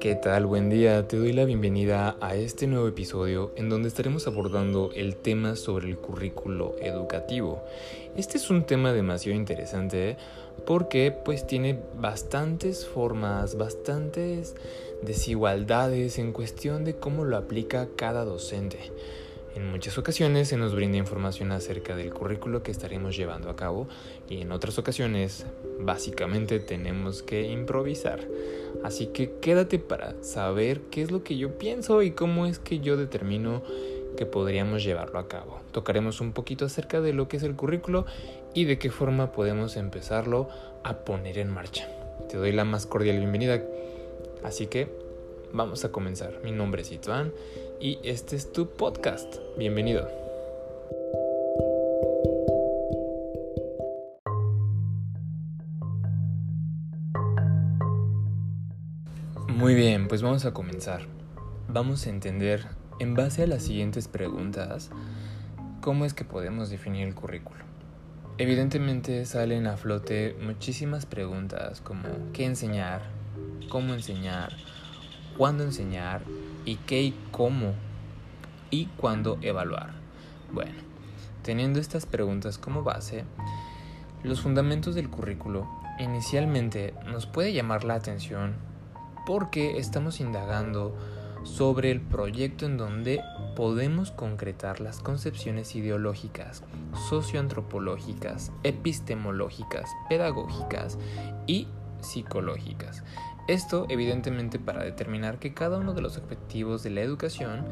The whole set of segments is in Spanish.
¿Qué tal? Buen día, te doy la bienvenida a este nuevo episodio en donde estaremos abordando el tema sobre el currículo educativo. Este es un tema demasiado interesante porque pues tiene bastantes formas, bastantes desigualdades en cuestión de cómo lo aplica cada docente. En muchas ocasiones se nos brinda información acerca del currículo que estaremos llevando a cabo y en otras ocasiones básicamente tenemos que improvisar. Así que quédate para saber qué es lo que yo pienso y cómo es que yo determino que podríamos llevarlo a cabo. Tocaremos un poquito acerca de lo que es el currículo y de qué forma podemos empezarlo a poner en marcha. Te doy la más cordial bienvenida. Así que vamos a comenzar. Mi nombre es Ituan y este es tu podcast. Bienvenido. Muy bien, pues vamos a comenzar. Vamos a entender, en base a las siguientes preguntas, cómo es que podemos definir el currículo. Evidentemente salen a flote muchísimas preguntas como qué enseñar, cómo enseñar, cuándo enseñar y qué y cómo y cuándo evaluar. Bueno, teniendo estas preguntas como base, los fundamentos del currículo inicialmente nos puede llamar la atención porque estamos indagando sobre el proyecto en donde podemos concretar las concepciones ideológicas, socioantropológicas, epistemológicas, pedagógicas y psicológicas. Esto evidentemente para determinar que cada uno de los objetivos de la educación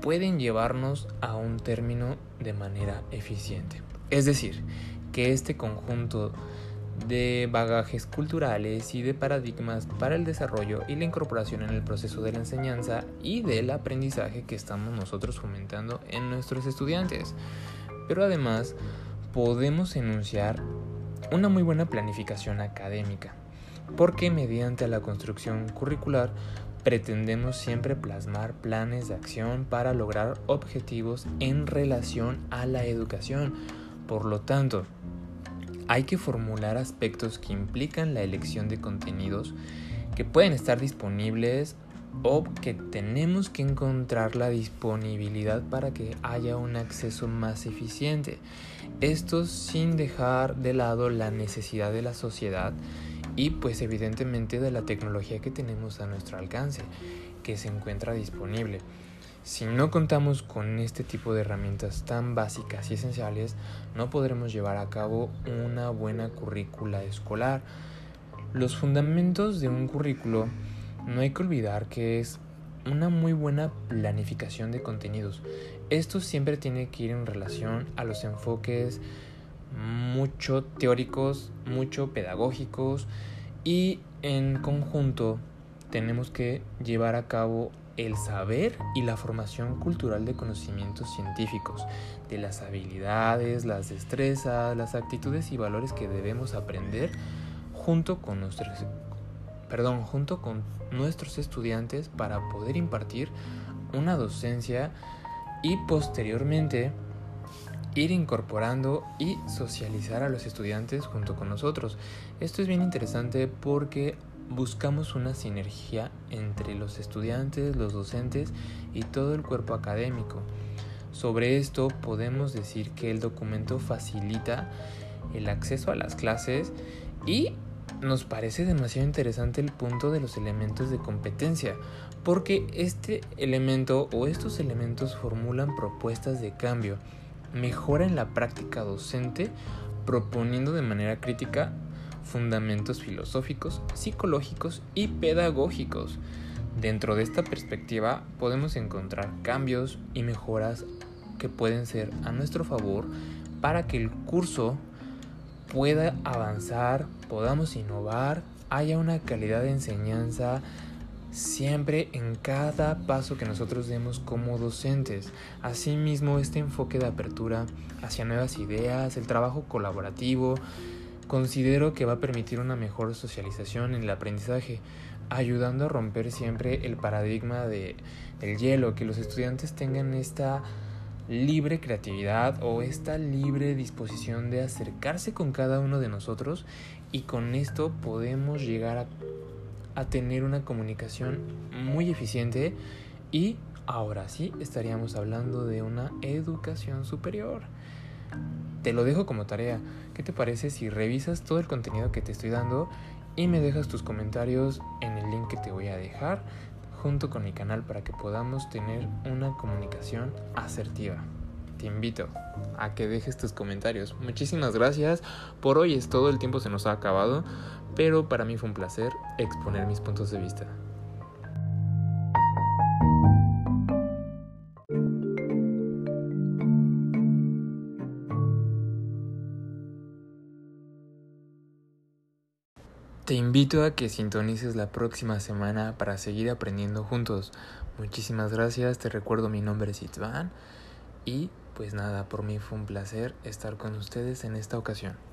pueden llevarnos a un término de manera eficiente. Es decir, que este conjunto de bagajes culturales y de paradigmas para el desarrollo y la incorporación en el proceso de la enseñanza y del aprendizaje que estamos nosotros fomentando en nuestros estudiantes. Pero además podemos enunciar una muy buena planificación académica porque mediante la construcción curricular pretendemos siempre plasmar planes de acción para lograr objetivos en relación a la educación. Por lo tanto, hay que formular aspectos que implican la elección de contenidos que pueden estar disponibles o que tenemos que encontrar la disponibilidad para que haya un acceso más eficiente. Esto sin dejar de lado la necesidad de la sociedad y pues evidentemente de la tecnología que tenemos a nuestro alcance, que se encuentra disponible. Si no contamos con este tipo de herramientas tan básicas y esenciales, no podremos llevar a cabo una buena currícula escolar. Los fundamentos de un currículo no hay que olvidar que es una muy buena planificación de contenidos. Esto siempre tiene que ir en relación a los enfoques mucho teóricos, mucho pedagógicos y en conjunto tenemos que llevar a cabo el saber y la formación cultural de conocimientos científicos, de las habilidades, las destrezas, las actitudes y valores que debemos aprender junto con nuestros perdón, junto con nuestros estudiantes para poder impartir una docencia y posteriormente ir incorporando y socializar a los estudiantes junto con nosotros. Esto es bien interesante porque buscamos una sinergia entre los estudiantes, los docentes y todo el cuerpo académico. Sobre esto podemos decir que el documento facilita el acceso a las clases y nos parece demasiado interesante el punto de los elementos de competencia, porque este elemento o estos elementos formulan propuestas de cambio mejora en la práctica docente proponiendo de manera crítica fundamentos filosóficos, psicológicos y pedagógicos. Dentro de esta perspectiva podemos encontrar cambios y mejoras que pueden ser a nuestro favor para que el curso pueda avanzar, podamos innovar, haya una calidad de enseñanza siempre en cada paso que nosotros demos como docentes. Asimismo, este enfoque de apertura hacia nuevas ideas, el trabajo colaborativo, considero que va a permitir una mejor socialización en el aprendizaje, ayudando a romper siempre el paradigma de, del hielo, que los estudiantes tengan esta libre creatividad o esta libre disposición de acercarse con cada uno de nosotros y con esto podemos llegar a a tener una comunicación muy eficiente y ahora sí estaríamos hablando de una educación superior. Te lo dejo como tarea. ¿Qué te parece si revisas todo el contenido que te estoy dando y me dejas tus comentarios en el link que te voy a dejar junto con mi canal para que podamos tener una comunicación asertiva? Te invito a que dejes tus comentarios. Muchísimas gracias. Por hoy es todo, el tiempo se nos ha acabado, pero para mí fue un placer exponer mis puntos de vista. Te invito a que sintonices la próxima semana para seguir aprendiendo juntos. Muchísimas gracias, te recuerdo mi nombre es Itzvan y pues nada, por mí fue un placer estar con ustedes en esta ocasión.